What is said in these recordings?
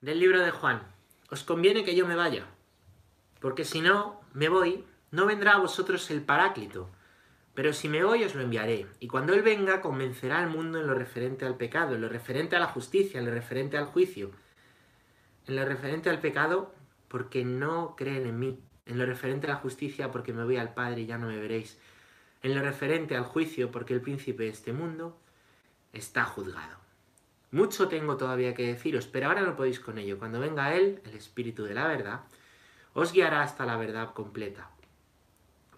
del libro de Juan. Os conviene que yo me vaya, porque si no me voy, no vendrá a vosotros el Paráclito. Pero si me voy os lo enviaré, y cuando Él venga convencerá al mundo en lo referente al pecado, en lo referente a la justicia, en lo referente al juicio, en lo referente al pecado porque no creen en mí, en lo referente a la justicia porque me voy al Padre y ya no me veréis, en lo referente al juicio porque el príncipe de este mundo está juzgado. Mucho tengo todavía que deciros, pero ahora no podéis con ello. Cuando venga Él, el Espíritu de la verdad, os guiará hasta la verdad completa.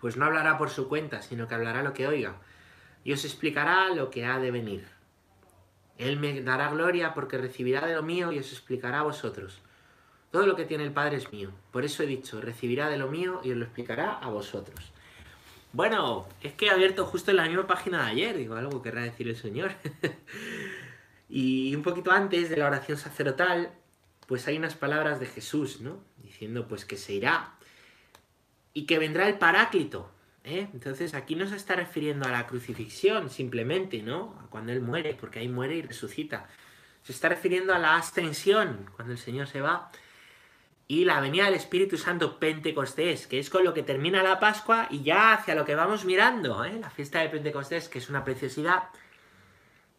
Pues no hablará por su cuenta, sino que hablará lo que oiga, y os explicará lo que ha de venir. Él me dará gloria porque recibirá de lo mío y os explicará a vosotros. Todo lo que tiene el Padre es mío. Por eso he dicho, recibirá de lo mío y os lo explicará a vosotros. Bueno, es que he abierto justo en la misma página de ayer, digo, algo querrá decir el Señor. y un poquito antes de la oración sacerdotal, pues hay unas palabras de Jesús, ¿no? Diciendo pues que se irá y que vendrá el Paráclito. ¿eh? Entonces aquí no se está refiriendo a la crucifixión simplemente, ¿no? A cuando Él muere, porque ahí muere y resucita. Se está refiriendo a la ascensión, cuando el Señor se va y la venida del Espíritu Santo Pentecostés, que es con lo que termina la Pascua y ya hacia lo que vamos mirando, ¿eh? la fiesta de Pentecostés, que es una preciosidad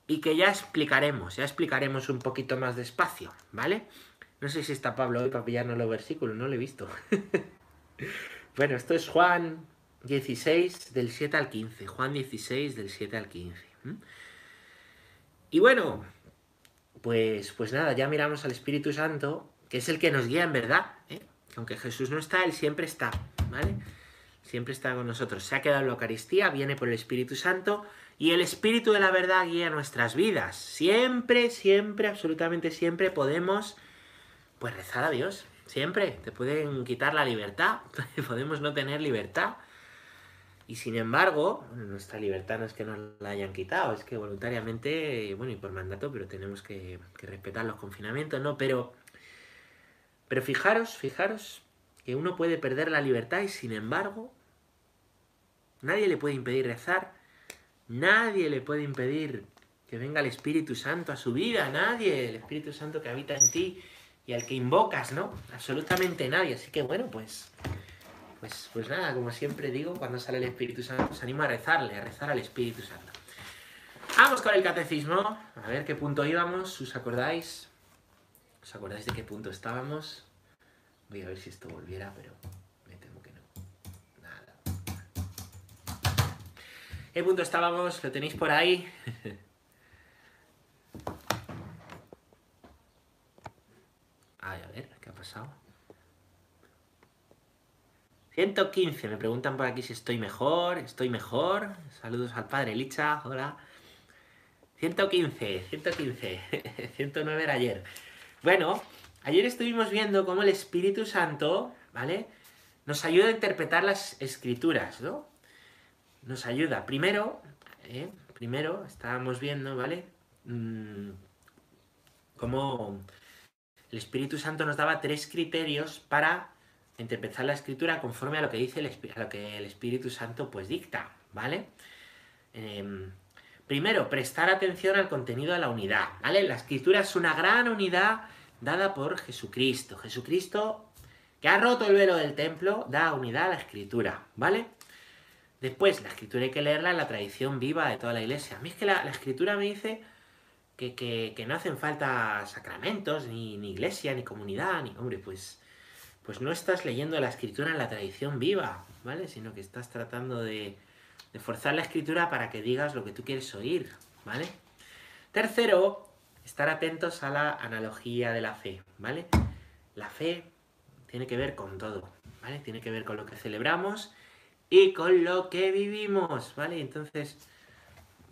y que ya explicaremos, ya explicaremos un poquito más despacio, ¿vale? No sé si está Pablo hoy para pillarnos los versículos, no lo he visto. bueno, esto es Juan 16 del 7 al 15, Juan 16 del 7 al 15. Y bueno, pues, pues nada, ya miramos al Espíritu Santo que es el que nos guía en verdad. ¿eh? Aunque Jesús no está, Él siempre está, ¿vale? Siempre está con nosotros. Se ha quedado en la Eucaristía, viene por el Espíritu Santo y el Espíritu de la verdad guía nuestras vidas. Siempre, siempre, absolutamente siempre podemos, pues rezar a Dios. Siempre. Te pueden quitar la libertad, podemos no tener libertad. Y sin embargo, nuestra libertad no es que nos la hayan quitado, es que voluntariamente, bueno, y por mandato, pero tenemos que, que respetar los confinamientos, ¿no? Pero pero fijaros, fijaros que uno puede perder la libertad y sin embargo nadie le puede impedir rezar, nadie le puede impedir que venga el Espíritu Santo a su vida, nadie, el Espíritu Santo que habita en ti y al que invocas, ¿no? Absolutamente nadie. Así que bueno, pues, pues, pues nada, como siempre digo, cuando sale el Espíritu Santo, os animo a rezarle, a rezar al Espíritu Santo. Vamos con el catecismo, a ver qué punto íbamos, ¿os acordáis? ¿Os acordáis de qué punto estábamos? Voy a ver si esto volviera, pero ¿Qué punto estábamos? ¿Lo tenéis por ahí? Ay, a ver, ¿qué ha pasado? 115, me preguntan por aquí si estoy mejor, estoy mejor. Saludos al padre Licha, hola. 115, 115, 109 era ayer. Bueno, ayer estuvimos viendo cómo el Espíritu Santo, ¿vale? Nos ayuda a interpretar las escrituras, ¿no? Nos ayuda. Primero, ¿eh? primero estábamos viendo, ¿vale? Mm, cómo el Espíritu Santo nos daba tres criterios para interpretar la escritura conforme a lo que dice el, a lo que el Espíritu Santo pues dicta, ¿vale? Em, primero, prestar atención al contenido de la unidad, ¿vale? La escritura es una gran unidad dada por Jesucristo. Jesucristo, que ha roto el velo del templo, da unidad a la escritura, ¿vale? Después, la escritura hay que leerla en la tradición viva de toda la iglesia. A mí es que la, escritura me dice que, no hacen falta sacramentos, ni, iglesia, ni comunidad, ni... Hombre, pues, pues no estás leyendo la escritura en la tradición viva, ¿vale? Sino que estás tratando de, de forzar la escritura para que digas lo que tú quieres oír, ¿vale? Tercero, estar atentos a la analogía de la fe, ¿vale? La fe tiene que ver con todo, ¿vale? Tiene que ver con lo que celebramos y con lo que vivimos, ¿vale? Entonces,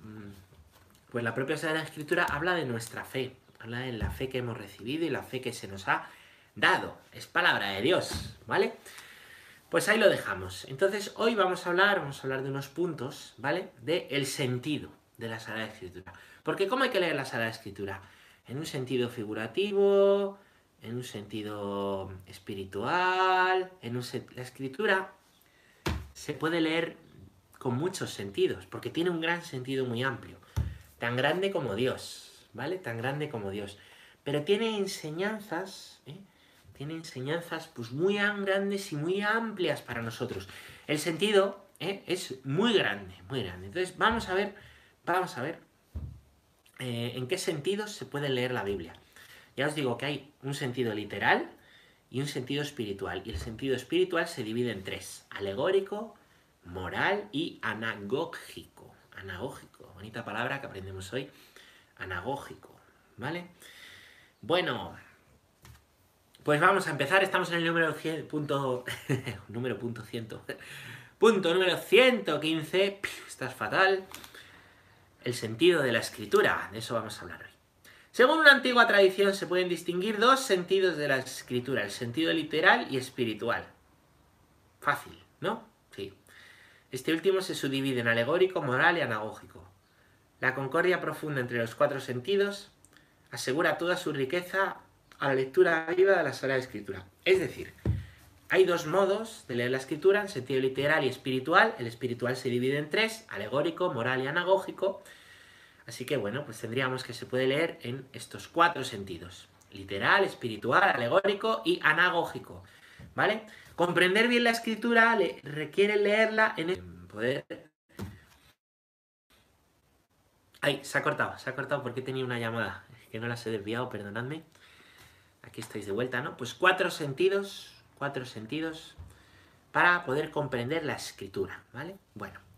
mm, pues la propia Sagrada Escritura habla de nuestra fe, habla de la fe que hemos recibido y la fe que se nos ha dado. Es palabra de Dios, ¿vale? Pues ahí lo dejamos. Entonces, hoy vamos a hablar, vamos a hablar de unos puntos, ¿vale? De el sentido de la Sagrada Escritura. Porque ¿cómo hay que leer la Sagrada Escritura? En un sentido figurativo, en un sentido espiritual, en un la escritura se puede leer con muchos sentidos, porque tiene un gran sentido muy amplio, tan grande como Dios, ¿vale? Tan grande como Dios. pero tiene enseñanzas, ¿eh? tiene enseñanzas pues muy grandes y muy amplias para nosotros. El sentido ¿eh? es muy grande, muy grande. Entonces vamos a ver, vamos a ver eh, en qué sentidos se puede leer la Biblia. Ya os digo que hay un sentido literal y un sentido espiritual. Y el sentido espiritual se divide en tres. Alegórico, moral y anagógico. Anagógico, bonita palabra que aprendemos hoy. Anagógico, ¿vale? Bueno, pues vamos a empezar. Estamos en el número 100, punto, número punto 100. Punto número 115. Estás fatal. El sentido de la escritura. De eso vamos a hablar hoy. Según una antigua tradición se pueden distinguir dos sentidos de la escritura, el sentido literal y espiritual. Fácil, ¿no? Sí. Este último se subdivide en alegórico, moral y anagógico. La concordia profunda entre los cuatro sentidos asegura toda su riqueza a la lectura viva de la Sagrada Escritura. Es decir, hay dos modos de leer la Escritura, en sentido literal y espiritual. El espiritual se divide en tres, alegórico, moral y anagógico. Así que bueno, pues tendríamos que se puede leer en estos cuatro sentidos. Literal, espiritual, alegórico y anagógico. ¿Vale? Comprender bien la escritura le requiere leerla en el poder. Ay, se ha cortado, se ha cortado porque tenía una llamada. que no las he desviado, perdonadme. Aquí estáis de vuelta, ¿no? Pues cuatro sentidos, cuatro sentidos para poder comprender la escritura, ¿vale? Bueno.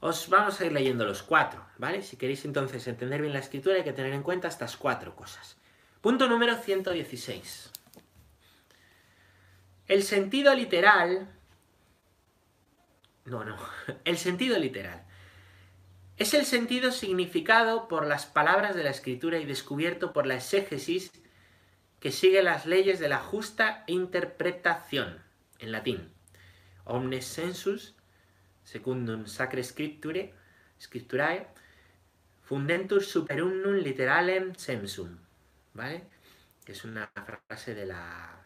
Os vamos a ir leyendo los cuatro, ¿vale? Si queréis entonces entender bien la escritura hay que tener en cuenta estas cuatro cosas. Punto número 116. El sentido literal... No, no. El sentido literal. Es el sentido significado por las palabras de la escritura y descubierto por la exégesis que sigue las leyes de la justa interpretación, en latín. Omnes sensus secundum sacre scripture, scripturae, fundentur superunnum literalem sensum, ¿vale? Es una frase de la,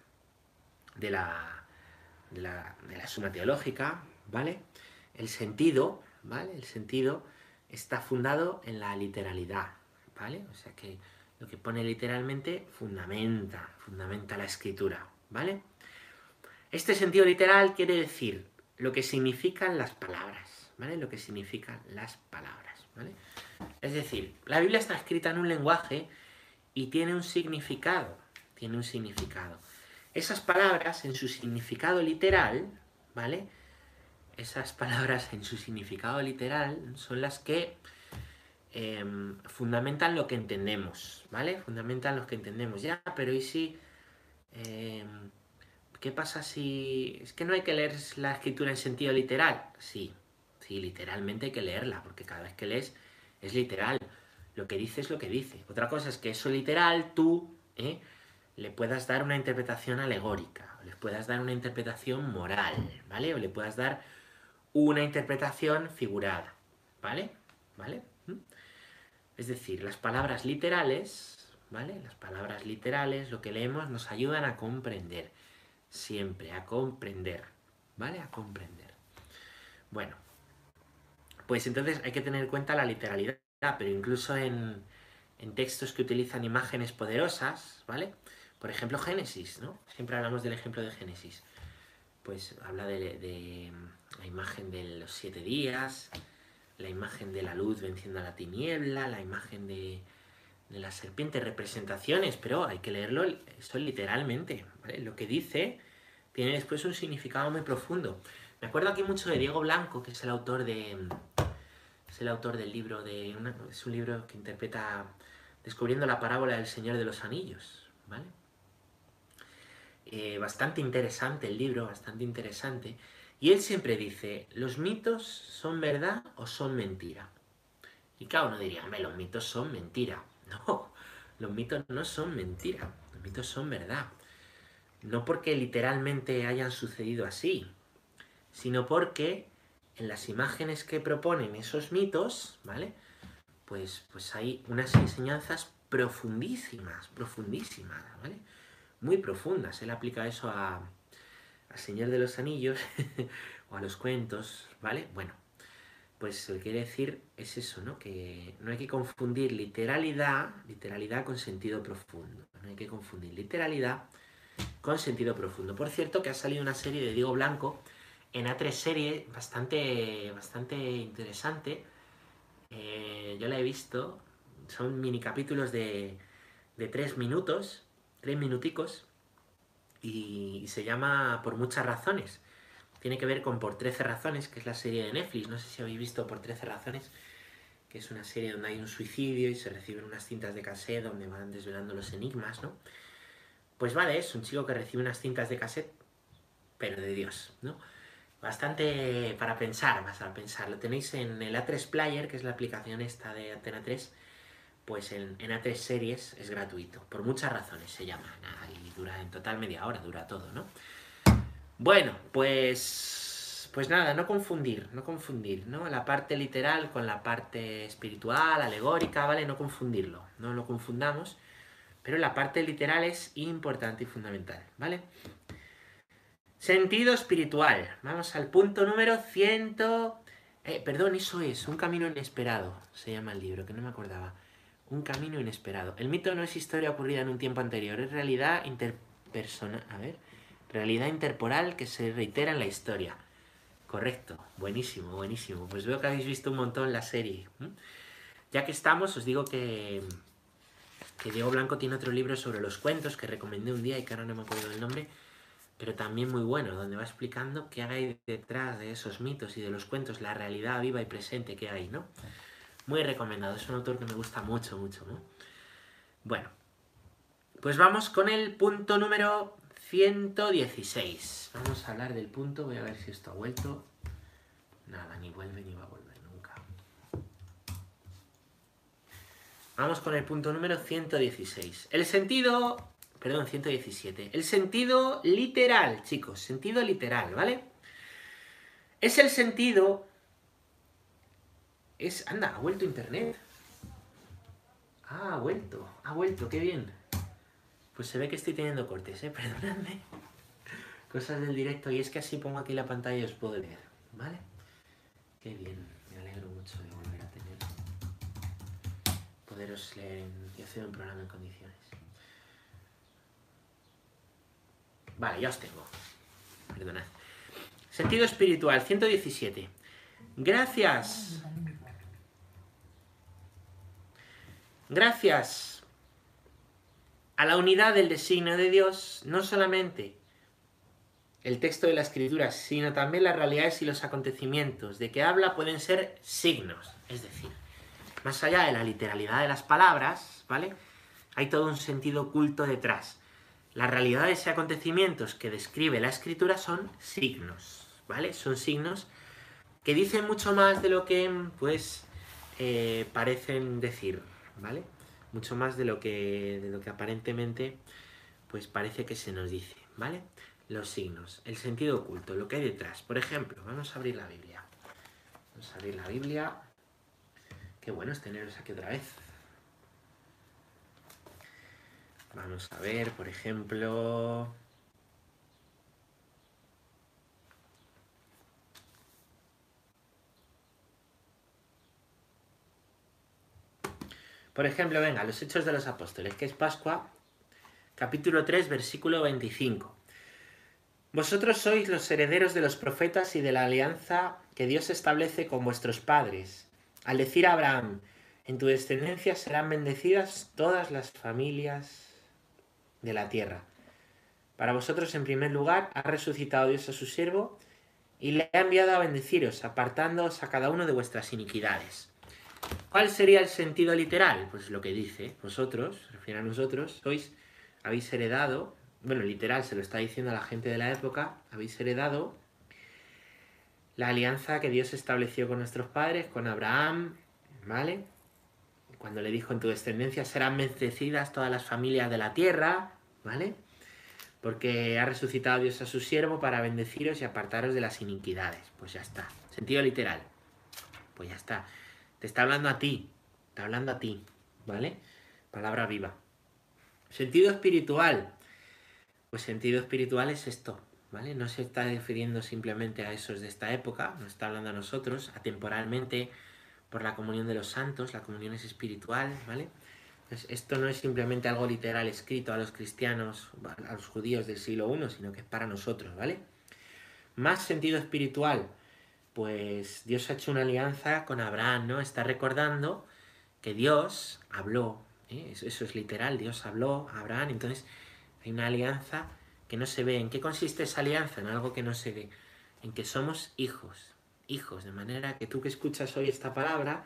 de la, de la, de la suma teológica, ¿vale? El sentido, ¿vale? El sentido está fundado en la literalidad, ¿vale? O sea que lo que pone literalmente fundamenta, fundamenta la escritura, ¿vale? Este sentido literal quiere decir lo que significan las palabras, ¿vale? Lo que significan las palabras, ¿vale? Es decir, la Biblia está escrita en un lenguaje y tiene un significado, tiene un significado. Esas palabras en su significado literal, ¿vale? Esas palabras en su significado literal son las que em, fundamentan lo que entendemos, ¿vale? Fundamentan lo que entendemos. Ya, pero ¿y si... Em, ¿Qué pasa si... Es que no hay que leer la escritura en sentido literal? Sí, sí, literalmente hay que leerla, porque cada vez que lees es literal. Lo que dice es lo que dice. Otra cosa es que eso literal tú ¿eh? le puedas dar una interpretación alegórica, o le puedas dar una interpretación moral, ¿vale? O le puedas dar una interpretación figurada, ¿vale? ¿Vale? ¿Mm? Es decir, las palabras literales, ¿vale? Las palabras literales, lo que leemos, nos ayudan a comprender siempre, a comprender, ¿vale? A comprender. Bueno, pues entonces hay que tener en cuenta la literalidad, pero incluso en, textos que utilizan imágenes poderosas, ¿vale? Por ejemplo, Génesis, ¿no? Siempre hablamos del ejemplo de Génesis. Pues habla de, la imagen de los siete días, la imagen de la luz venciendo a la tiniebla, la imagen de, de la serpiente, representaciones, pero hay que leerlo esto literalmente. Lo que dice tiene después un significado muy profundo. Me acuerdo aquí mucho de Diego Blanco, que es el autor de. Es el autor del libro de. es un libro que interpreta Descubriendo la parábola del Señor de los Anillos. ¿Vale? Eh, bastante interesante el libro, bastante interesante. Y él siempre dice: ¿los mitos son verdad o son mentira? Y cada uno diría: los mitos son mentira. No, los mitos no son mentira, los mitos son verdad. No porque literalmente hayan sucedido así, sino porque en las imágenes que proponen esos mitos, ¿vale? Pues, pues hay unas enseñanzas profundísimas, profundísimas, ¿vale? Muy profundas. Él aplica eso a, a Señor de los Anillos o a los cuentos, ¿vale? Bueno, pues lo que quiere decir es eso, ¿no? Que no hay que confundir literalidad, literalidad con sentido profundo. No hay que confundir literalidad con sentido profundo. Por cierto, que ha salido una serie de Diego Blanco en A3 serie bastante, bastante interesante. Eh, yo la he visto. Son mini capítulos de, de tres minutos, tres minuticos, y se llama Por muchas razones tiene que ver con Por 13 razones, que es la serie de Netflix. No sé si habéis visto Por 13 razones, que es una serie donde hay un suicidio y se reciben unas cintas de cassette donde van desvelando los enigmas, ¿no? Pues vale, es un chico que recibe unas cintas de cassette, pero de Dios, ¿no? Bastante para pensar, más a pensar. Lo tenéis en el A3 Player, que es la aplicación esta de Antena 3, pues en, en A3 Series es gratuito. Por muchas razones se llama. y dura en total media hora, dura todo, ¿no? Bueno, pues. Pues nada, no confundir, no confundir, ¿no? La parte literal con la parte espiritual, alegórica, ¿vale? No confundirlo, no lo confundamos. Pero la parte literal es importante y fundamental, ¿vale? Sentido espiritual. Vamos al punto número 100. Eh, perdón, eso es, Un camino inesperado, se llama el libro, que no me acordaba. Un camino inesperado. El mito no es historia ocurrida en un tiempo anterior, es realidad interpersonal. A ver realidad interporal que se reitera en la historia. Correcto, buenísimo, buenísimo. Pues veo que habéis visto un montón la serie. Ya que estamos, os digo que, que Diego Blanco tiene otro libro sobre los cuentos que recomendé un día y que ahora no me acuerdo del nombre, pero también muy bueno, donde va explicando qué hay detrás de esos mitos y de los cuentos, la realidad viva y presente que hay, ¿no? Muy recomendado, es un autor que me gusta mucho, mucho, ¿no? Bueno, pues vamos con el punto número 116. Vamos a hablar del punto, voy a ver si esto ha vuelto. Nada, ni vuelve ni va a volver nunca. Vamos con el punto número 116. El sentido, perdón, 117. El sentido literal, chicos, sentido literal, ¿vale? Es el sentido... Es, anda, ha vuelto internet. Ah, ha vuelto, ha vuelto, qué bien. Pues se ve que estoy teniendo cortes, ¿eh? Perdonadme. Cosas del directo. Y es que así pongo aquí la pantalla y os puedo leer, ¿vale? Qué bien. Me alegro mucho de volver a tener... Poderos leer y hacer un programa en condiciones. Vale, ya os tengo. Perdonad. Sentido espiritual, 117. Gracias. Gracias a la unidad del designio de Dios, no solamente el texto de la escritura, sino también las realidades y los acontecimientos de que habla pueden ser signos, es decir, más allá de la literalidad de las palabras, ¿vale? Hay todo un sentido oculto detrás. Las realidades y acontecimientos que describe la escritura son signos, ¿vale? Son signos que dicen mucho más de lo que, pues, eh, parecen decir, ¿vale? Mucho más de lo que, de lo que aparentemente pues parece que se nos dice, ¿vale? Los signos, el sentido oculto, lo que hay detrás. Por ejemplo, vamos a abrir la Biblia. Vamos a abrir la Biblia. Qué bueno es teneros aquí otra vez. Vamos a ver, por ejemplo... Por ejemplo, venga, los Hechos de los Apóstoles, que es Pascua, capítulo 3, versículo 25. Vosotros sois los herederos de los profetas y de la alianza que Dios establece con vuestros padres. Al decir a Abraham, en tu descendencia serán bendecidas todas las familias de la tierra. Para vosotros, en primer lugar, ha resucitado Dios a su siervo y le ha enviado a bendeciros, apartándoos a cada uno de vuestras iniquidades. ¿Cuál sería el sentido literal? Pues lo que dice, vosotros, refiere a nosotros, sois, habéis heredado, bueno, literal se lo está diciendo a la gente de la época, habéis heredado la alianza que Dios estableció con nuestros padres, con Abraham, ¿vale? Cuando le dijo en tu descendencia serán bendecidas todas las familias de la tierra, ¿vale? Porque ha resucitado Dios a su siervo para bendeciros y apartaros de las iniquidades. Pues ya está. Sentido literal. Pues ya está. Te está hablando a ti, está hablando a ti, ¿vale? Palabra viva. Sentido espiritual. Pues sentido espiritual es esto, ¿vale? No se está refiriendo simplemente a esos de esta época, no está hablando a nosotros, atemporalmente, por la comunión de los santos, la comunión es espiritual, ¿vale? esto no es simplemente algo literal escrito a los cristianos, a los judíos del siglo I, sino que es para nosotros, ¿vale? Más sentido espiritual, pues Dios ha hecho una alianza con Abraham, ¿no? Está recordando que Dios habló, ¿eh? eso, eso, es literal, Dios habló a Abraham, entonces hay una alianza que no se ve. ¿En qué consiste esa alianza? En algo que no se ve, en que somos hijos, hijos, de manera que tú que escuchas hoy esta palabra,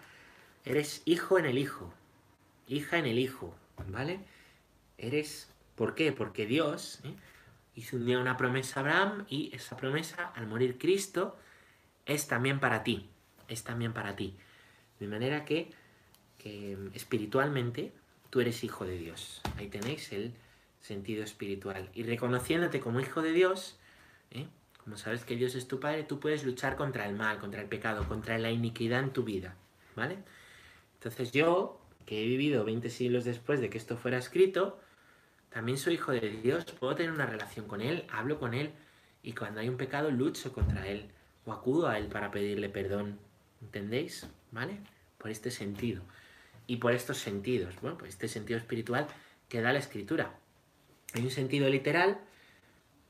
eres hijo en el hijo, hija en el hijo, ¿vale? Eres, ¿por qué? Porque Dios ¿eh? hizo un día una promesa a Abraham y esa promesa, al morir Cristo, es también para ti, es también para ti. De manera que, espiritualmente tú eres hijo de Dios. Ahí tenéis el sentido espiritual. Y reconociéndote como hijo de Dios, ¿eh? como sabes que Dios es tu Padre, tú puedes luchar contra el mal, contra el pecado, contra la iniquidad en tu vida. ¿Vale? Entonces yo, que he vivido 20 siglos después de que esto fuera escrito, también soy hijo de Dios, puedo tener una relación con Él, hablo con Él, y cuando hay un pecado lucho contra Él, o acudo a Él para pedirle perdón. ¿Entendéis? ¿Vale? Por este sentido. Y por estos sentidos, bueno, por este sentido espiritual que da la escritura. Hay un sentido literal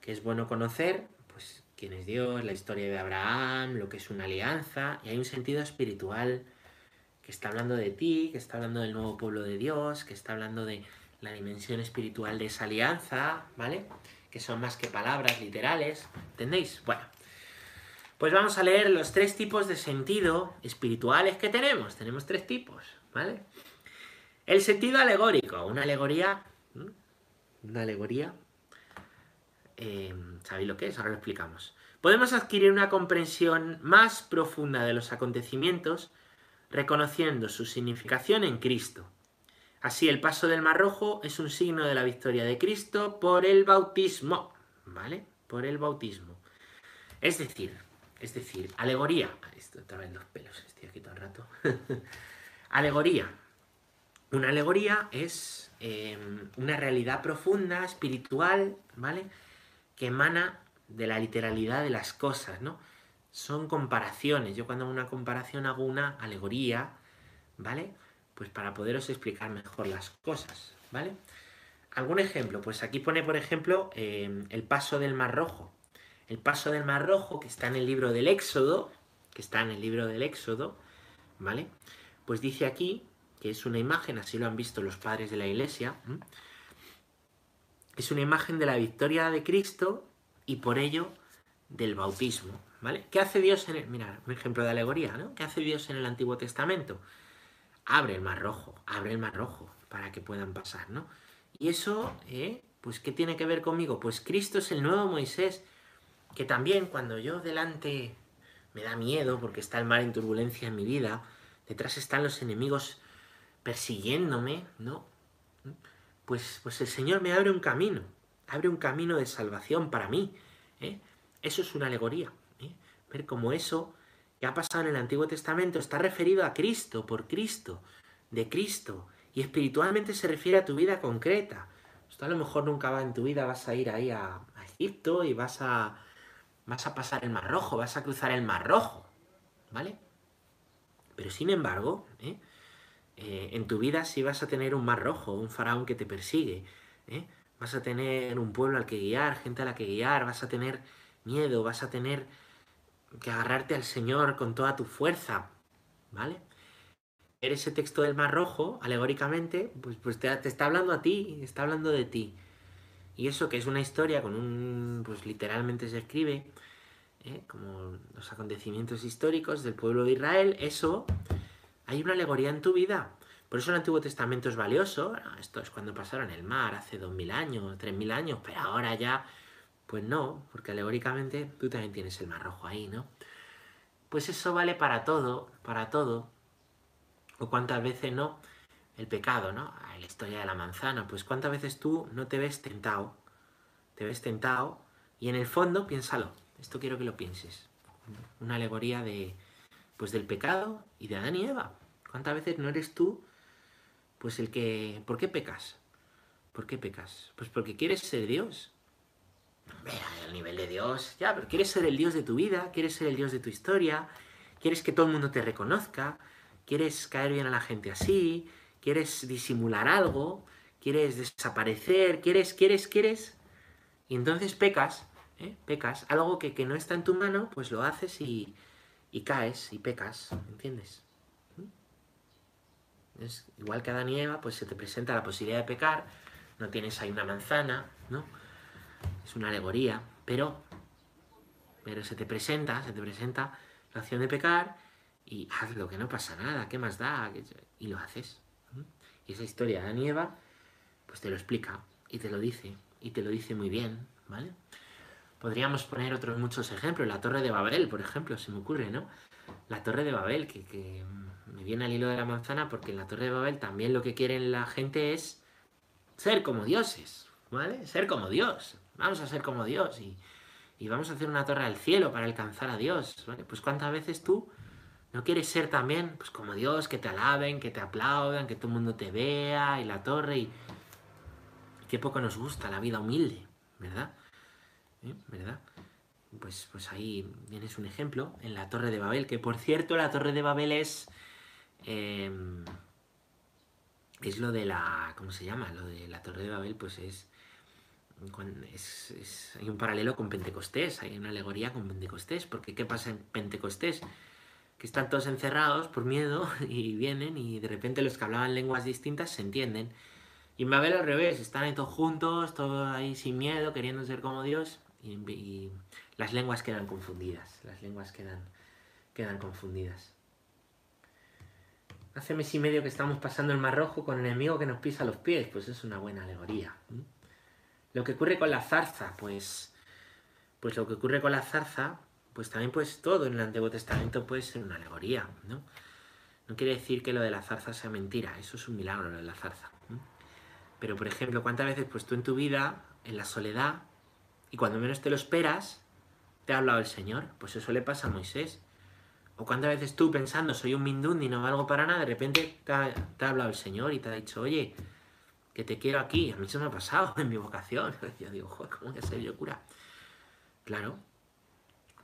que es bueno conocer, pues quién es Dios, la historia de Abraham, lo que es una alianza, y hay un sentido espiritual que está hablando de ti, que está hablando del nuevo pueblo de Dios, que está hablando de la dimensión espiritual de esa alianza, ¿vale? Que son más que palabras literales, ¿entendéis? Bueno, pues vamos a leer los tres tipos de sentido espirituales que tenemos. Tenemos tres tipos, ¿vale? El sentido alegórico, una alegoría, una alegoría, eh, ¿sabéis lo que es? Ahora lo explicamos. Podemos adquirir una comprensión más profunda de los acontecimientos reconociendo su significación en Cristo. Así, el paso del Mar Rojo es un signo de la victoria de Cristo por el bautismo, ¿vale? Por el bautismo. Es decir, es decir, alegoría. Esto otra vez los pelos, estoy aquí todo el rato. alegoría. Una alegoría es em, una realidad profunda, espiritual, ¿vale? Que emana de la literalidad de las cosas, ¿no? Son comparaciones. Yo cuando hago una comparación hago una alegoría, ¿vale? Pues para poderos explicar mejor las cosas, ¿vale? ¿Algún ejemplo? Pues aquí pone, por ejemplo, em, el paso del Mar Rojo. El paso del Mar Rojo, que está en el libro del Éxodo, que está en el libro del Éxodo, ¿vale? Pues dice aquí que es una imagen, así lo han visto los padres de la iglesia, es una imagen de la victoria de Cristo y por ello del bautismo, ¿vale? ¿Qué hace Dios en el... Mira, un ejemplo de alegoría, ¿no? ¿Qué hace Dios en el Antiguo Testamento? Abre el Mar Rojo, abre el Mar Rojo para que puedan pasar, ¿no? Y eso, ¿eh? Pues, ¿qué tiene que ver conmigo? Pues Cristo es el nuevo Moisés, que también cuando yo delante me da miedo porque está el mar en turbulencia en mi vida, detrás están los enemigos persiguiéndome, ¿no? Pues, pues el Señor me abre un camino, abre un camino de salvación para mí. ¿eh? Eso es una alegoría. ¿eh? Ver cómo eso que ha pasado en el Antiguo Testamento está referido a Cristo, por Cristo, de Cristo, y espiritualmente se refiere a tu vida concreta. Esto a lo mejor nunca va en tu vida, vas a ir ahí a, a Egipto y vas a, vas a pasar el Mar Rojo, vas a cruzar el Mar Rojo, ¿vale? Pero sin embargo, ¿eh? Eh, en tu vida sí vas a tener un Mar Rojo, un faraón que te persigue, ¿eh? vas a tener un pueblo al que guiar, gente a la que guiar, vas a tener miedo, vas a tener que agarrarte al Señor con toda tu fuerza, ¿vale? Ese texto del Mar Rojo, alegóricamente, pues, pues te está hablando a ti, está hablando de ti. Y eso que es una historia con un, pues literalmente se escribe, ¿eh? como los acontecimientos históricos del pueblo de Israel, eso, hay una alegoría en tu vida. Por eso el Antiguo Testamento es valioso. Esto es cuando pasaron el mar, hace dos mil años, tres mil años, pero ahora ya, pues no, porque alegóricamente tú también tienes el mar rojo ahí, ¿no? Pues eso vale para todo, para todo. O cuántas veces no, el pecado, ¿no? La historia de la manzana, pues cuántas veces tú no te ves tentado, te ves tentado y en el fondo, piénsalo, esto quiero que lo pienses, una alegoría de, pues del pecado y de Adán y Eva. ¿Cuántas veces no eres tú, pues el que, ¿por qué pecas? ¿Por qué pecas? Pues porque quieres ser Dios. al nivel de Dios, ya, pero quieres ser el Dios de tu vida, quieres ser el Dios de tu historia, quieres que todo el mundo te reconozca, quieres caer bien a la gente así, quieres disimular algo, quieres desaparecer, quieres, quieres, quieres, y entonces pecas, ¿eh? pecas, algo que, no está en tu mano, pues lo haces y, y caes y pecas, ¿entiendes? ¿Mm? Es igual que Adán y Eva, pues se te presenta la posibilidad de pecar, no tienes ahí una manzana, ¿no? Es una alegoría, pero, pero se te presenta, se te presenta la acción de pecar y hazlo, que no pasa nada, ¿qué más da? Y lo haces. Y esa historia de Adán y Eva, pues te lo explica y te lo dice, y te lo dice muy bien, ¿vale? Podríamos poner otros muchos ejemplos, la Torre de Babel, por ejemplo, se me ocurre, ¿no? La Torre de Babel, que, me viene al hilo de la manzana porque en la Torre de Babel también lo que quieren la gente es ser como dioses, ¿vale? Ser como Dios. Vamos a ser como Dios y, vamos a hacer una torre al cielo para alcanzar a Dios, ¿vale? Pues cuántas veces tú no quieres ser también pues como Dios, que te alaben, que te aplaudan, que todo el mundo te vea y la torre y... Qué poco nos gusta la vida humilde, ¿verdad? ¿Eh? ¿Verdad? Pues, pues ahí tienes un ejemplo en la Torre de Babel, que por cierto la Torre de Babel es... Em, es lo de la... ¿Cómo se llama? Lo de la Torre de Babel, pues es... hay un paralelo con Pentecostés, hay una alegoría con Pentecostés, porque ¿qué pasa en Pentecostés? Que están todos encerrados por miedo y vienen y de repente los que hablaban lenguas distintas se entienden. Y en al revés, están ahí todos juntos, todos ahí sin miedo, queriendo ser como Dios, y, y las lenguas quedan confundidas, las lenguas quedan, quedan confundidas. Hace mes y medio que estamos pasando el Mar Rojo con el enemigo que nos pisa los pies, pues es una buena alegoría. Lo que ocurre con la zarza, pues, pues lo que ocurre con la zarza, pues también pues todo en el Antiguo Testamento puede ser una alegoría, ¿no? No quiere decir que lo de la zarza sea mentira, eso es un milagro lo de la zarza. Pero por ejemplo, ¿cuántas veces pues tú en tu vida, en la soledad, y cuando menos te lo esperas, te ha hablado el Señor? Pues eso le pasa a Moisés. O cuántas veces tú pensando, soy un mindundi no valgo para nada, de repente te ha, hablado el Señor y te ha dicho, oye, que te quiero aquí. A mí eso me ha pasado en mi vocación. Yo digo, joder, ¿cómo a ser yo cura? Claro,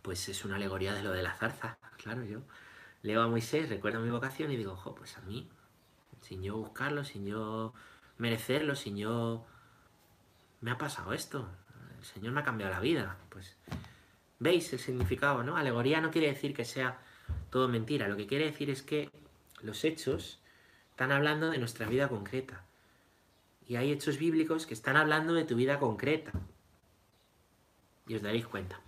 pues es una alegoría de lo de la zarza. Claro, yo leo a Moisés, recuerdo mi vocación y digo, jo, pues a mí, sin yo buscarlo, sin yo merecerlo, sin yo... Me ha pasado esto. El Señor me ha cambiado la vida. Pues veis el significado, ¿no? Alegoría no quiere decir que sea todo mentira. Lo que quiere decir es que los hechos están hablando de nuestra vida concreta. Y hay hechos bíblicos que están hablando de tu vida concreta. Y os daréis cuenta.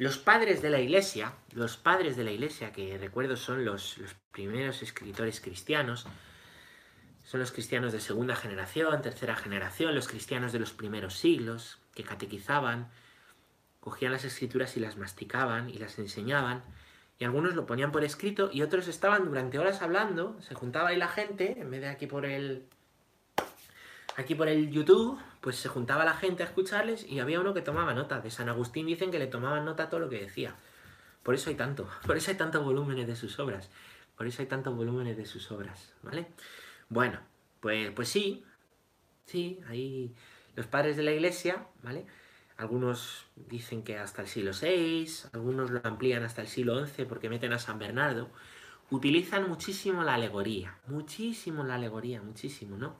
Los padres de la iglesia, los padres de la iglesia, que recuerdo son los, los primeros escritores cristianos, son los cristianos de segunda generación, tercera generación, los cristianos de los primeros siglos, que catequizaban, cogían las escrituras y las masticaban y las enseñaban, y algunos lo ponían por escrito y otros estaban durante horas hablando, se juntaba ahí la gente, en vez de aquí por el aquí por el YouTube, pues se juntaba la gente a escucharles y había uno que tomaba nota. De San Agustín dicen que le tomaban nota todo lo que decía. Por eso hay tanto, por eso hay tantos volúmenes de sus obras. Por eso hay tantos volúmenes de sus obras, ¿vale? Bueno, pues, pues sí, sí, ahí los padres de la iglesia, ¿vale? Algunos dicen que hasta el siglo VI, algunos lo amplían hasta el siglo XI porque meten a San Bernardo. Utilizan muchísimo la alegoría, muchísimo la alegoría, muchísimo, ¿no?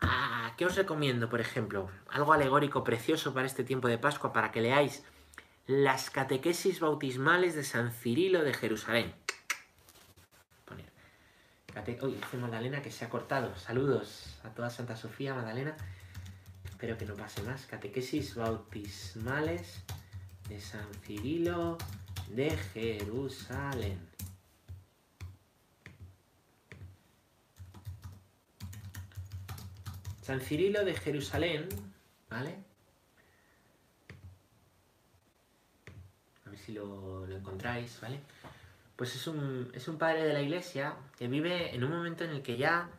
Ah, ¿Qué os recomiendo, por ejemplo? Algo alegórico precioso para este tiempo de Pascua, para que leáis las catequesis bautismales de San Cirilo de Jerusalén. Poner. Uy, dice Magdalena que se ha cortado. Saludos a toda Santa Sofía, Magdalena. Espero que no pase más. Catequesis bautismales de San Cirilo de Jerusalén. San Cirilo de Jerusalén, ¿vale? A ver si lo, encontráis, ¿vale? Pues es un, es un padre de la iglesia que vive en un momento en el que ya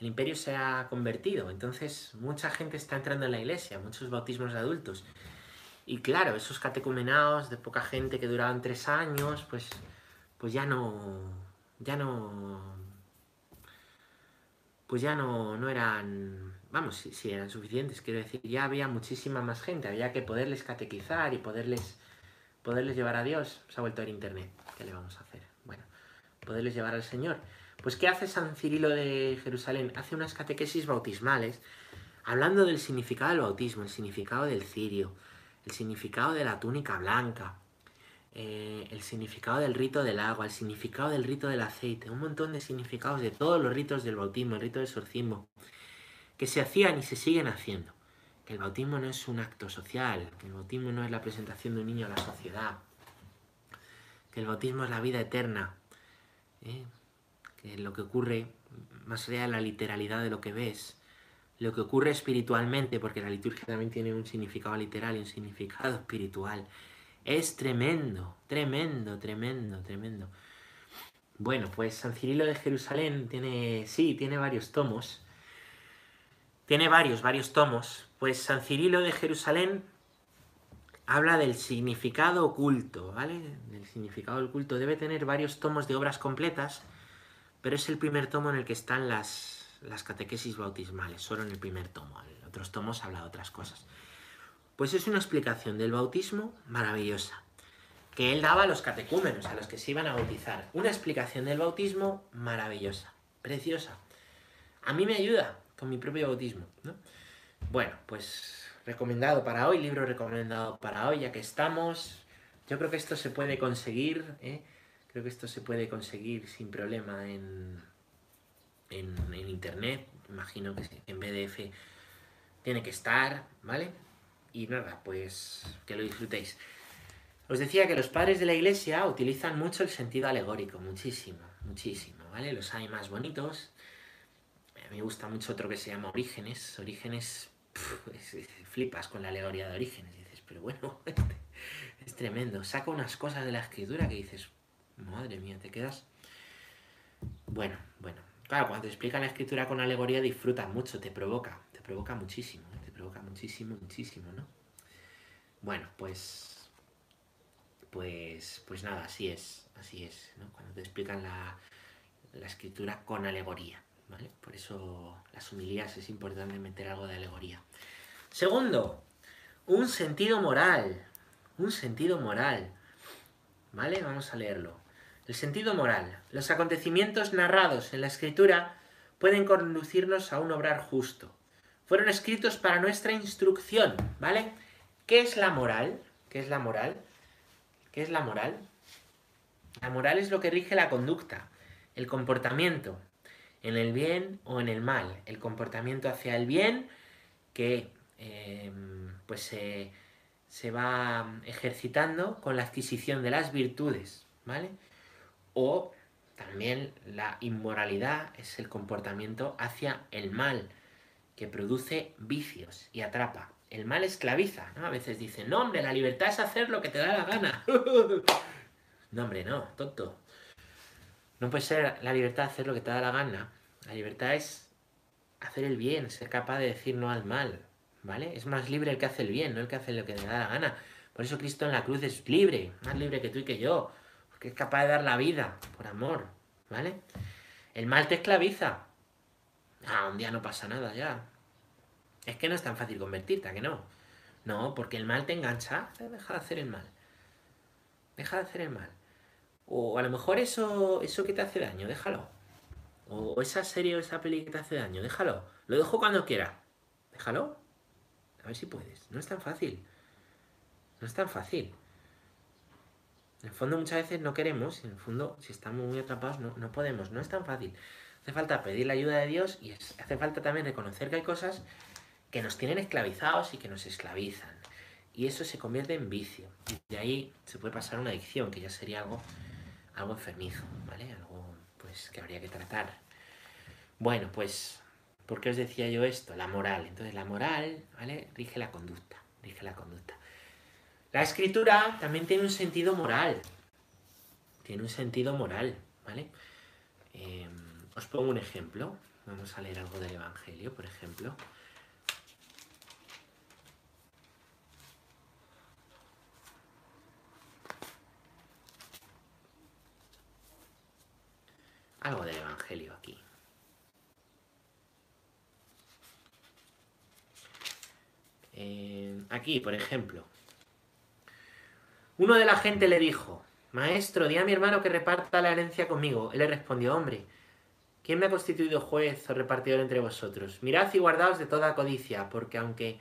el imperio se ha convertido, entonces mucha gente está entrando en la iglesia, muchos bautismos de adultos. Y claro, esos catecumenados de poca gente que duraban tres años, pues, pues ya no, ya no, pues ya no, no eran, vamos, si, eran suficientes, quiero decir, ya había muchísima más gente, había que poderles catequizar y poderles, poderles llevar a Dios. Se ha vuelto el internet, ¿qué le vamos a hacer? Bueno, poderles llevar al Señor. Pues ¿qué hace San Cirilo de Jerusalén? Hace unas catequesis bautismales, hablando del significado del bautismo, el significado del cirio, el significado de la túnica blanca, eh, el significado del rito del agua, el significado del rito del aceite, un montón de significados de todos los ritos del bautismo, el rito del exorcismo, que se hacían y se siguen haciendo. Que el bautismo no es un acto social, que el bautismo no es la presentación de un niño a la sociedad, que el bautismo es la vida eterna, ¿eh? que lo que ocurre más allá de la literalidad de lo que ves, lo que ocurre espiritualmente, porque la liturgia también tiene un significado literal y un significado espiritual, es tremendo, tremendo, tremendo, tremendo. Bueno, pues San Cirilo de Jerusalén tiene, sí, tiene varios tomos. Tiene varios, varios tomos. Pues San Cirilo de Jerusalén habla del significado oculto, ¿vale? Del significado oculto. Debe tener varios tomos de obras completas, pero es el primer tomo en el que están las, las catequesis bautismales, solo en el primer tomo. En otros tomos habla de otras cosas. Pues es una explicación del bautismo maravillosa, que él daba a los catecúmenos, a los que se iban a bautizar. Una explicación del bautismo maravillosa, preciosa. A mí me ayuda, con mi propio bautismo. ¿no? Bueno, pues recomendado para hoy, libro recomendado para hoy, ya que estamos. Yo creo que esto se puede conseguir, ¿eh? creo que esto se puede conseguir sin problema en, en, internet. Imagino que en BDF tiene que estar, ¿vale? Y nada, pues que lo disfrutéis. Os decía que los padres de la iglesia utilizan mucho el sentido alegórico, muchísimo, muchísimo, ¿vale? Los hay más bonitos, me gusta mucho otro que se llama Orígenes. Orígenes, flipas con la alegoría de Orígenes. Dices, pero bueno, este, es tremendo. Saca unas cosas de la escritura que dices, madre mía, te quedas. Bueno, bueno. Claro, cuando te explican la escritura con alegoría disfrutas mucho, te provoca, te provoca muchísimo, muchísimo, muchísimo, ¿no? Bueno, pues. Pues. Pues nada, así es, así es, ¿no? Cuando te explican la, la escritura con alegoría. Por eso las humilías es importante meter algo de alegoría. Segundo, un sentido moral. Un sentido moral. ¿Vale? Vamos a leerlo. El sentido moral. Los acontecimientos narrados en la escritura pueden conducirnos a un obrar justo. Fueron escritos para nuestra instrucción, ¿vale? ¿Qué es la moral? ¿Qué es la moral? ¿Qué es la moral? La moral es lo que rige la conducta, el comportamiento, en el bien o en el mal. El comportamiento hacia el bien que em, pues se, va ejercitando con la adquisición de las virtudes, ¿vale? O también la inmoralidad es el comportamiento hacia el mal, que produce vicios y atrapa. El mal esclaviza, ¿no? A veces dicen, no, hombre, la libertad es hacer lo que te da la gana. no, hombre, no, tonto. No puede ser la libertad hacer lo que te da la gana. La libertad es hacer el bien, ser capaz de decir no al mal, ¿vale? Es más libre el que hace el bien, no el que hace lo que le da la gana. Por eso Cristo en la cruz es libre, más libre que tú y que yo, porque es capaz de dar la vida por amor, ¿vale? El mal te esclaviza. Ah, un día no pasa nada ya. Es que no es tan fácil convertirte, ¿a que no? No, porque el mal te engancha, deja de hacer el mal. Deja de hacer el mal. O a lo mejor eso, eso que te hace daño, déjalo. O esa serie o esa peli que te hace daño, déjalo. Lo dejo cuando quiera. Déjalo. A ver si puedes. No es tan fácil. No es tan fácil. En el fondo muchas veces no queremos, en el fondo si estamos muy atrapados no, no podemos, no es tan fácil. Hace falta pedir la ayuda de Dios y hace falta también reconocer que hay cosas que nos tienen esclavizados y que nos esclavizan. Y eso se convierte en vicio. Y de ahí se puede pasar una adicción, que ya sería algo, algo enfermizo, ¿vale? Algo pues que habría que tratar. Bueno, pues, ¿por qué os decía yo esto? La moral. Entonces, la moral, ¿vale? Rige la conducta, rige la conducta. La escritura también tiene un sentido moral. Tiene un sentido moral, ¿vale? Em, os pongo un ejemplo. Vamos a leer algo del Evangelio, por ejemplo. Algo del Evangelio aquí. eh, aquí, por ejemplo. Uno de la gente le dijo, Maestro, di a mi hermano que reparta la herencia conmigo. Él le respondió, hombre, ¿quién me ha constituido juez o repartidor entre vosotros? Mirad y guardaos de toda codicia, porque aunque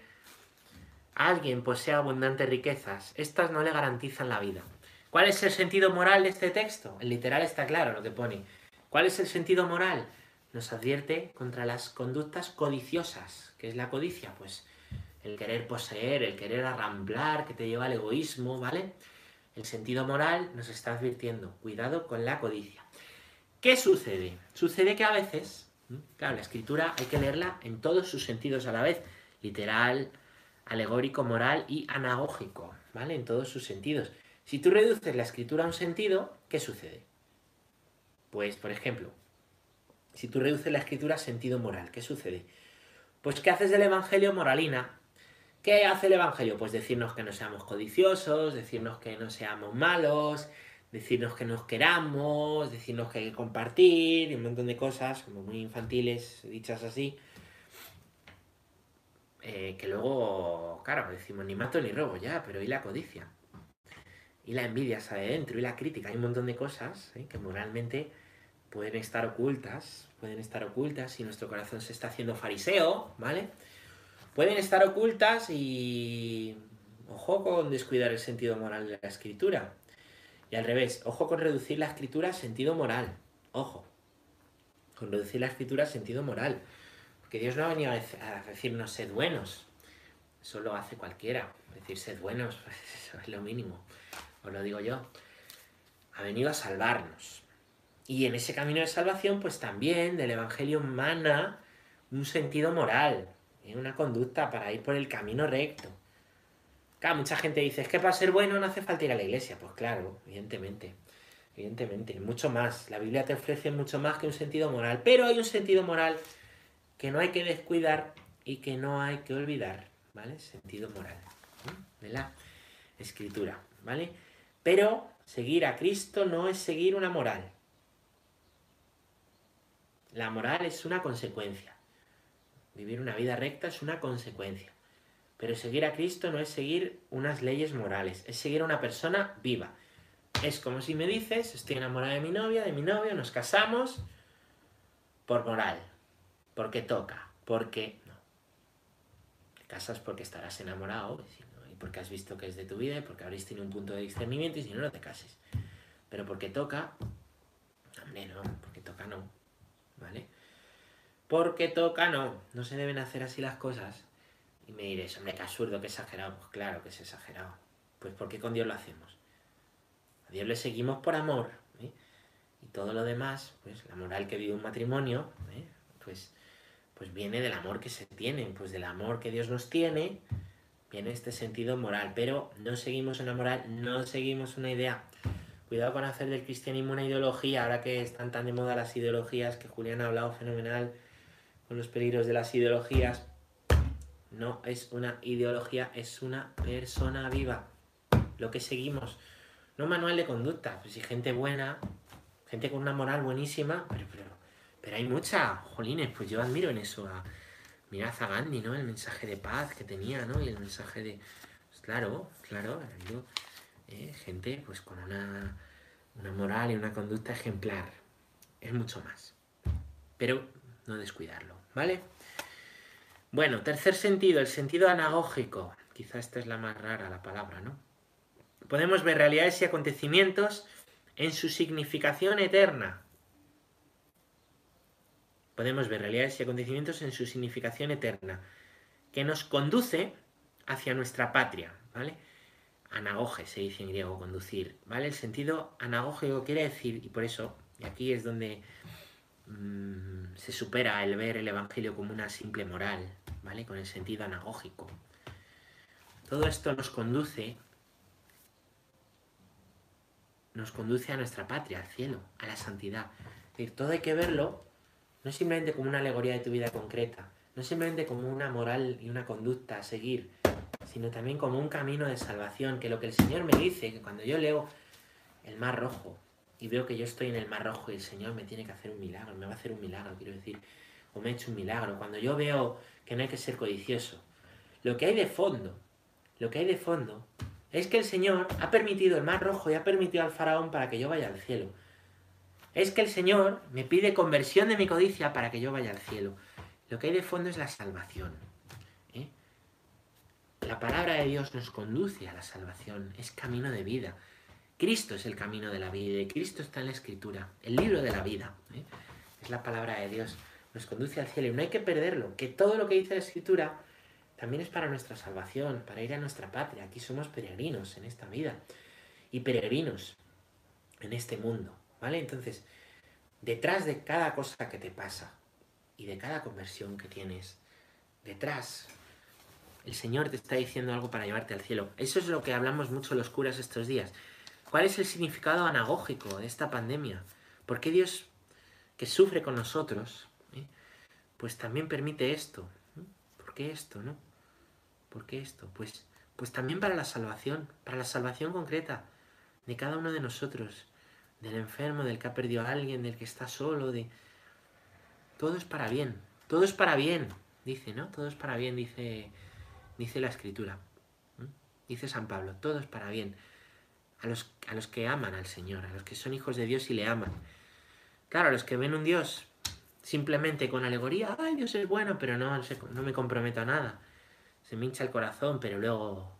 alguien posea abundantes riquezas, estas no le garantizan la vida. ¿Cuál es el sentido moral de este texto? El literal está claro lo que pone. ¿Cuál es el sentido moral? Nos advierte contra las conductas codiciosas. ¿Qué es la codicia? Pues el querer poseer, el querer arramblar, que te lleva al egoísmo, ¿vale? El sentido moral nos está advirtiendo, cuidado con la codicia. ¿Qué sucede? Sucede que a veces, claro, la escritura hay que leerla en todos sus sentidos a la vez, literal, alegórico, moral y anagógico, ¿vale? En todos sus sentidos. Si tú reduces la escritura a un sentido, ¿qué sucede? Pues, por ejemplo, si tú reduces la escritura a sentido moral, ¿qué sucede? Pues que haces del Evangelio moralina, ¿Qué hace el Evangelio? Pues decirnos que no seamos codiciosos, decirnos que no seamos malos, decirnos que nos queramos, decirnos que hay que compartir y un montón de cosas, como muy infantiles, dichas así. Eh, que luego, claro, decimos ni mato ni robo ya, pero ¿y la codicia? Y la envidia sale dentro, y la crítica, hay un montón de cosas ¿eh? que moralmente pueden estar ocultas, pueden estar ocultas si nuestro corazón se está haciendo fariseo, ¿vale? pueden estar ocultas y ojo con descuidar el sentido moral de la escritura. Y al revés, ojo con reducir la escritura a sentido moral. Ojo. Con reducir la escritura a sentido moral. Porque Dios no ha venido a decirnos sed buenos. Eso lo hace cualquiera. Decir sed buenos, eso es lo mínimo. Os lo digo yo. Ha venido a salvarnos. Y en ese camino de salvación, pues también del Evangelio mana un sentido moral en una conducta para ir por el camino recto. Claro, mucha gente dice, es que para ser bueno no hace falta ir a la iglesia. Pues claro, evidentemente, evidentemente, mucho más. La Biblia te ofrece mucho más que un sentido moral, pero hay un sentido moral que no hay que descuidar y que no hay que olvidar, ¿vale? Sentido moral de la escritura, ¿vale? Pero seguir a Cristo no es seguir una moral. La moral es una consecuencia. Vivir una vida recta es una consecuencia. Pero seguir a Cristo no es seguir unas leyes morales, es seguir a una persona viva. Es como si me dices, estoy enamorada de mi novia, de mi novio, nos casamos por moral, porque toca, porque no. Te casas porque estarás enamorado y porque has visto que es de tu vida y porque habréis tenido un punto de discernimiento y si no, no te cases. Pero porque toca, hombre, no, porque toca no, ¿vale? Porque toca, no. No se deben hacer así las cosas. Y me diréis, hombre, qué absurdo, qué exagerado. Pues claro que es exagerado. Pues ¿por qué con Dios lo hacemos? A Dios le seguimos por amor. ¿eh? Y todo lo demás, pues la moral que vive un matrimonio, ¿eh? pues, pues viene del amor que se tiene. Pues del amor que Dios nos tiene, viene este sentido moral. Pero no seguimos una moral, no seguimos una idea. Cuidado con hacer del cristianismo una ideología, ahora que están tan de moda las ideologías, que Julián ha hablado fenomenal con los peligros de las ideologías. No es una ideología, es una persona viva. Lo que seguimos. No manual de conducta. Pues si gente buena, gente con una moral buenísima, pero, pero, pero hay mucha, jolines, pues yo admiro en eso a. Mirad a Gandhi, ¿no? El mensaje de paz que tenía, ¿no? Y el mensaje de. Pues claro, claro, eh, gente pues con una, una moral y una conducta ejemplar. Es mucho más. Pero no descuidarlo. ¿Vale? Bueno, tercer sentido, el sentido anagógico. Quizá esta es la más rara la palabra, ¿no? Podemos ver realidades y acontecimientos en su significación eterna. Podemos ver realidades y acontecimientos en su significación eterna, que nos conduce hacia nuestra patria, ¿vale? Anagoge se dice en griego, conducir, ¿vale? El sentido anagógico quiere decir, y por eso, y aquí es donde Mm, se supera el ver el Evangelio como una simple moral, ¿vale? Con el sentido anagógico. Todo esto nos conduce, nos conduce a nuestra patria, al cielo, a la santidad. Es decir, todo hay que verlo no simplemente como una alegoría de tu vida concreta, no simplemente como una moral y una conducta a seguir, sino también como un camino de salvación, que lo que el Señor me dice, que cuando yo leo el mar rojo, y veo que yo estoy en el mar rojo y el Señor me tiene que hacer un milagro, me va a hacer un milagro, quiero decir, o me ha hecho un milagro. Cuando yo veo que no hay que ser codicioso, lo que hay de fondo, lo que hay de fondo, es que el Señor ha permitido el mar rojo y ha permitido al faraón para que yo vaya al cielo. Es que el Señor me pide conversión de mi codicia para que yo vaya al cielo. Lo que hay de fondo es la salvación. La palabra de Dios nos conduce a la salvación, es camino de vida. Cristo es el camino de la vida y Cristo está en la Escritura, el libro de la vida. ¿eh? Es la palabra de Dios, nos conduce al cielo y no hay que perderlo, que todo lo que dice la Escritura también es para nuestra salvación, para ir a nuestra patria. Aquí somos peregrinos en esta vida y peregrinos en este mundo. ¿Vale? Entonces, detrás de cada cosa que te pasa y de cada conversión que tienes, detrás, el Señor te está diciendo algo para llevarte al cielo. Eso es lo que hablamos mucho los curas estos días. ¿Cuál es el significado anagógico de esta pandemia? ¿Por qué Dios, que sufre con nosotros, eh, pues también permite esto? ¿Por qué esto, no? ¿Por qué esto? Pues, pues también para la salvación, para la salvación concreta de cada uno de nosotros del enfermo, del que ha perdido a alguien, del que está solo, de... Todo es para bien, todo es para bien, dice, ¿no? Todo es para bien, dice, dice la escritura. Dice San Pablo, todo es para bien. A los, a los que aman al Señor, a los que son hijos de Dios y le aman. Claro, a los que ven un Dios simplemente con alegoría, ay, Dios es bueno, pero no, no me comprometo a nada. Se me hincha el corazón, pero luego...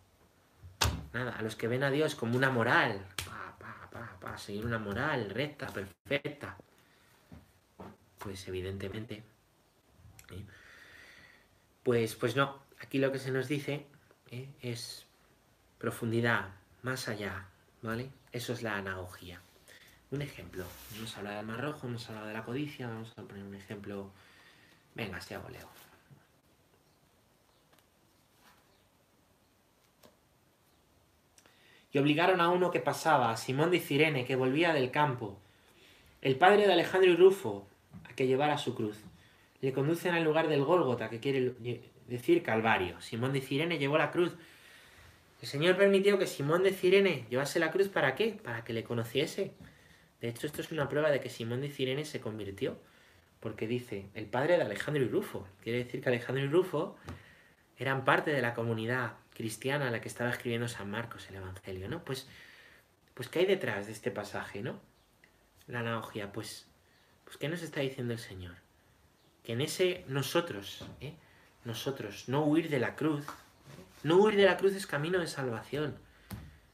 Nada, a los que ven a Dios como una moral, para seguir una moral recta, perfecta. Pues evidentemente. ¿eh? Pues, pues no, aquí lo que se nos dice ¿eh? es profundidad, más allá, ¿vale? Eso es la anagogía. Un ejemplo. Hemos hablado del mar rojo, hemos hablado de la codicia, vamos a poner un ejemplo. Venga, si hago leo. y obligaron a uno que pasaba, a Simón de Cirene, que volvía del campo, el padre de Alejandro y Rufo, a que llevara su cruz. Le conducen al lugar del Gólgota, que quiere decir Calvario. Simón de Cirene llevó la cruz. El Señor permitió que Simón de Cirene llevase la cruz para qué? Para que le conociese. De hecho, esto es una prueba de que Simón de Cirene se convirtió. Porque dice, el padre de Alejandro y Rufo. Quiere decir que Alejandro y Rufo eran parte de la comunidad cristiana a la que estaba escribiendo San Marcos el Evangelio, ¿no? Pues, pues ¿qué hay detrás de este pasaje, no? La analogía, pues, pues ¿qué nos está diciendo el Señor? Que en ese nosotros, ¿eh? Nosotros, no huir de la cruz, no huir de la cruz es camino de salvación,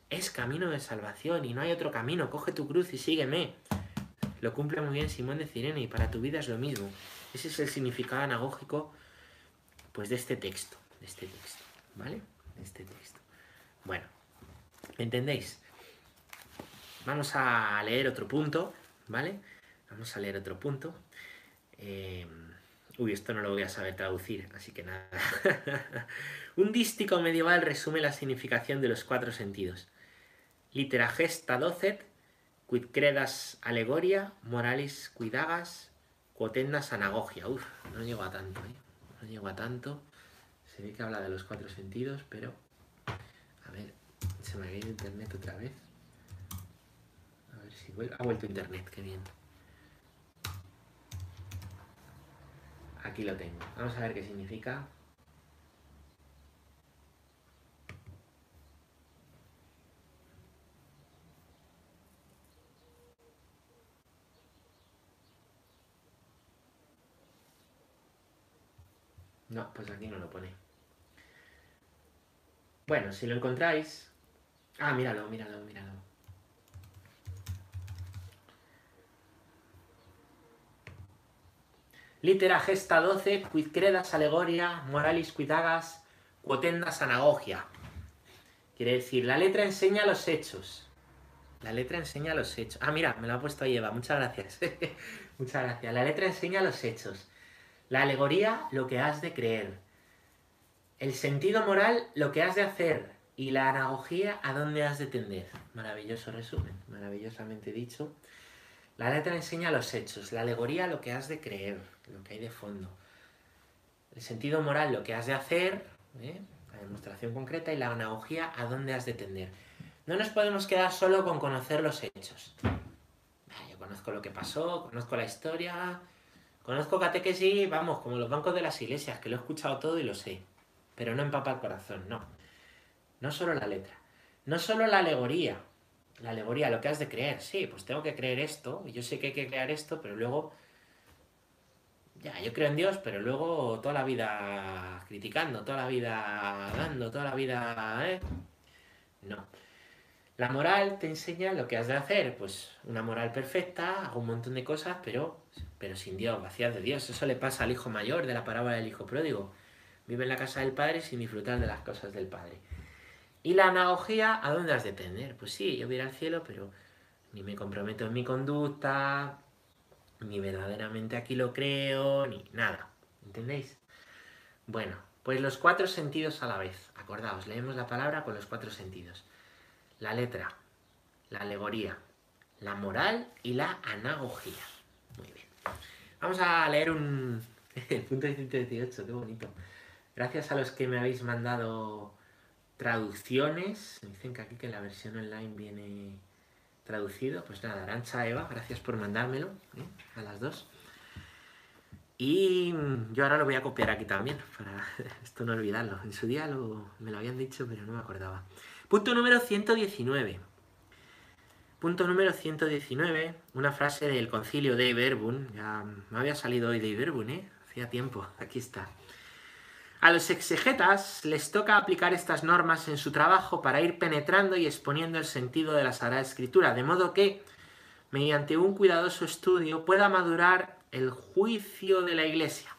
es camino de salvación y no hay otro camino, coge tu cruz y sígueme. Lo cumple muy bien Simón de Cirene y para tu vida es lo mismo. Ese es el significado anagógico pues de este texto, de este texto, ¿vale? este texto. Bueno, ¿entendéis? Vamos a leer otro punto, ¿vale? Vamos a leer otro punto. Eh, uy, esto no lo voy a saber traducir, así que nada. Un dístico medieval resume la significación de los cuatro sentidos. Litera gesta docet, quid credas alegoria, moralis cuidagas, quotendas anagogia. Uf, no llego a tanto, ¿eh? No llego a tanto. Se ve que habla de los cuatro sentidos, pero... A ver, se me ha ido internet otra vez. A ver si vuelve... Ha vuelto internet, qué bien. Aquí lo tengo. Vamos a ver qué significa. No, pues aquí no lo pone. Bueno, si lo encontráis... Ah, míralo, míralo, míralo. Litera gesta 12, quid credas alegoria, moralis cuidagas, quotendas anagogia. Quiere decir, la letra enseña los hechos. La letra enseña los hechos. Ah, mira, me lo ha puesto Eva, muchas gracias. muchas gracias. La letra enseña los hechos. La alegoría, lo que has de creer. El sentido moral, lo que has de hacer. Y la anagogía, a dónde has de tender. Maravilloso resumen, maravillosamente dicho. La letra enseña los hechos, la alegoría lo que has de creer, lo que hay de fondo. El sentido moral, lo que has de hacer, ¿eh? la demostración concreta, y la anagogía, a dónde has de tender. No nos podemos quedar solo con conocer los hechos. Ah, yo conozco lo que pasó, conozco la historia, conozco catequesis, vamos, como los bancos de las iglesias, que lo he escuchado todo y lo sé. pero no empapa el corazón, no. No solo la letra, no solo la alegoría, la alegoría, lo que has de creer, sí, pues tengo que creer esto, yo sé que hay que creer esto, pero luego, ya, yo creo en Dios, pero luego toda la vida criticando, toda la vida dando, toda la vida, ¿eh? No. La moral te enseña lo que has de hacer, pues una moral perfecta, hago un montón de cosas, pero, pero sin Dios, vacías de Dios. Eso le pasa al hijo mayor de la parábola del hijo pródigo. Vive en la casa del padre sin disfrutar de las cosas del padre. Y la analogía, ¿a dónde has de tender? Pues sí, yo voy al cielo, pero ni me comprometo en mi conducta, ni verdaderamente aquí lo creo, ni nada. ¿Entendéis? Bueno, pues los cuatro sentidos a la vez. Acordaos, leemos la palabra con los cuatro sentidos la letra, la alegoría, la moral y la anagogía. Muy bien. Vamos a leer un... El punto 118, qué bonito. Gracias a los que me habéis mandado traducciones. Dicen que aquí que la versión online viene traducido. Pues nada, Arancha Eva, gracias por mandármelo ¿eh? a las dos. Y yo ahora lo voy a copiar aquí también, para esto no olvidarlo. En su día me lo habían dicho, pero no me acordaba. Punto número 119. Punto número 119, una frase del concilio de Iberbun. Ya me había salido hoy de Iberbun, ¿eh? Hacía tiempo, aquí está. A los exegetas les toca aplicar estas normas en su trabajo para ir penetrando y exponiendo el sentido de la Sagrada Escritura, de modo que, mediante un cuidadoso estudio, pueda madurar el juicio de la Iglesia.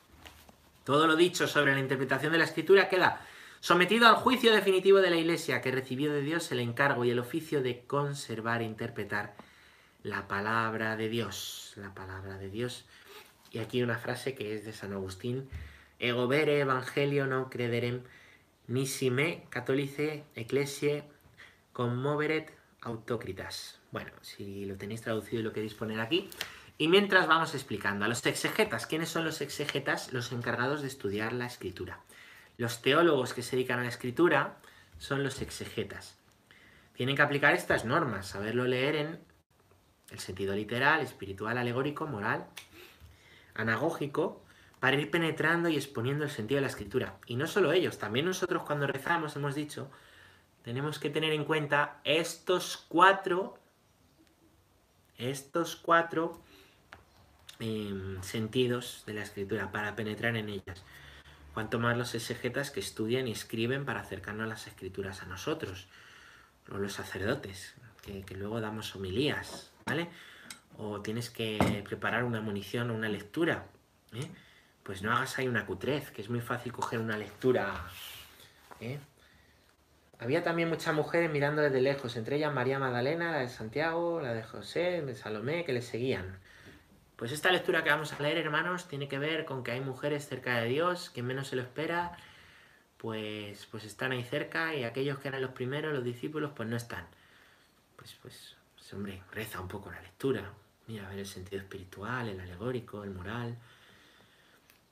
Todo lo dicho sobre la interpretación de la Escritura queda sometido al juicio definitivo de la Iglesia, que recibió de Dios el encargo y el oficio de conservar e interpretar la palabra de Dios. La palabra de Dios. Y aquí una frase que es de San Agustín. Ego vere evangelio no crederem, nisi me catholice ecclesie conmoveret autocritas. Bueno, si lo tenéis traducido y lo queréis poner aquí. Y mientras vamos explicando a los exegetas. ¿Quiénes son los exegetas? Los encargados de estudiar la escritura. Los teólogos que se dedican a la escritura son los exegetas. Tienen que aplicar estas normas, saberlo leer en el sentido literal, espiritual, alegórico, moral, anagógico, para ir penetrando y exponiendo el sentido de la escritura. Y no solo ellos, también nosotros cuando rezamos hemos dicho, tenemos que tener en cuenta estos cuatro, estos cuatro em, sentidos de la escritura para penetrar en ellas. Cuanto más los exegetas que estudian y escriben para acercarnos a las escrituras a nosotros, o los sacerdotes, que, luego damos homilías, ¿vale? O tienes que preparar una munición o una lectura, ¿eh? Pues no hagas ahí una cutrez, que es muy fácil coger una lectura, ¿eh? Había también muchas mujeres mirando desde lejos, entre ellas María Magdalena, la de Santiago, la de José, de Salomé, que le seguían. Pues esta lectura que vamos a leer, hermanos, tiene que ver con que hay mujeres cerca de Dios, que menos se lo espera, pues, pues están ahí cerca y aquellos que eran los primeros, los discípulos, pues no están. Pues, pues, pues hombre, reza un poco la lectura, mira a ver el sentido espiritual, el alegórico, el moral,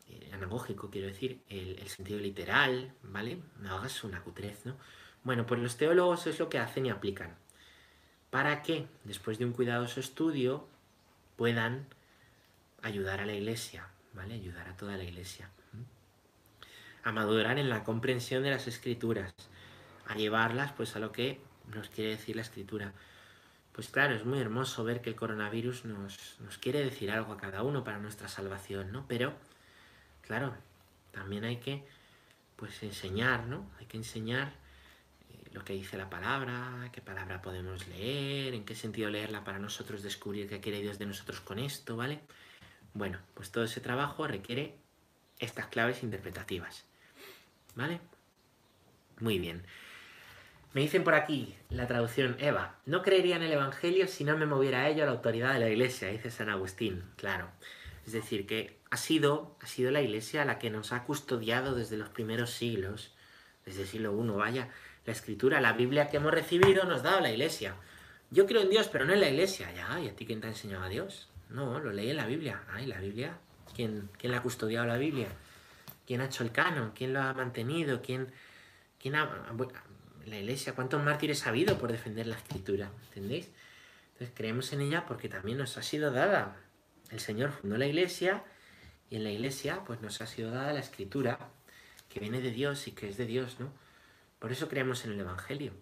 el anagógico, quiero decir, el, sentido literal, ¿vale? No hagas una cutrez, ¿no? Bueno, pues los teólogos es lo que hacen y aplican. Para que, después de un cuidadoso estudio, puedan ayudar a la iglesia, ¿vale? Ayudar a toda la iglesia. A madurar en la comprensión de las escrituras, a llevarlas pues a lo que nos quiere decir la escritura. Pues claro, es muy hermoso ver que el coronavirus nos, nos quiere decir algo a cada uno para nuestra salvación, ¿no? Pero, claro, también hay que pues enseñar, ¿no? Hay que enseñar eh, lo que dice la palabra, qué palabra podemos leer, en qué sentido leerla para nosotros descubrir qué quiere Dios de nosotros con esto, ¿vale? Bueno, pues todo ese trabajo requiere estas claves interpretativas. ¿Vale? Muy bien. Me dicen por aquí la traducción, Eva, no creería en el Evangelio si no me moviera a ello la autoridad de la Iglesia, dice San Agustín. Claro. Es decir, que ha sido, ha sido la Iglesia la que nos ha custodiado desde los primeros siglos, desde el siglo I. Vaya, la Escritura, la Biblia que hemos recibido nos dado la Iglesia. Yo creo en Dios, pero no en la Iglesia. Ya, ¿y a ti quién te ha enseñado a Dios? No, lo leí en la Biblia. Ay, la Biblia. ¿Quién, quién la ha custodiado la Biblia? ¿Quién ha hecho el canon? ¿Quién lo ha mantenido? ¿Quién, quién ha... La iglesia, ¿cuántos mártires ha habido por defender la escritura? ¿Entendéis? Entonces creemos en ella porque también nos ha sido dada. El Señor fundó la iglesia y en la iglesia pues nos ha sido dada la escritura, que viene de Dios y que es de Dios, ¿no? Por eso creemos en el Evangelio.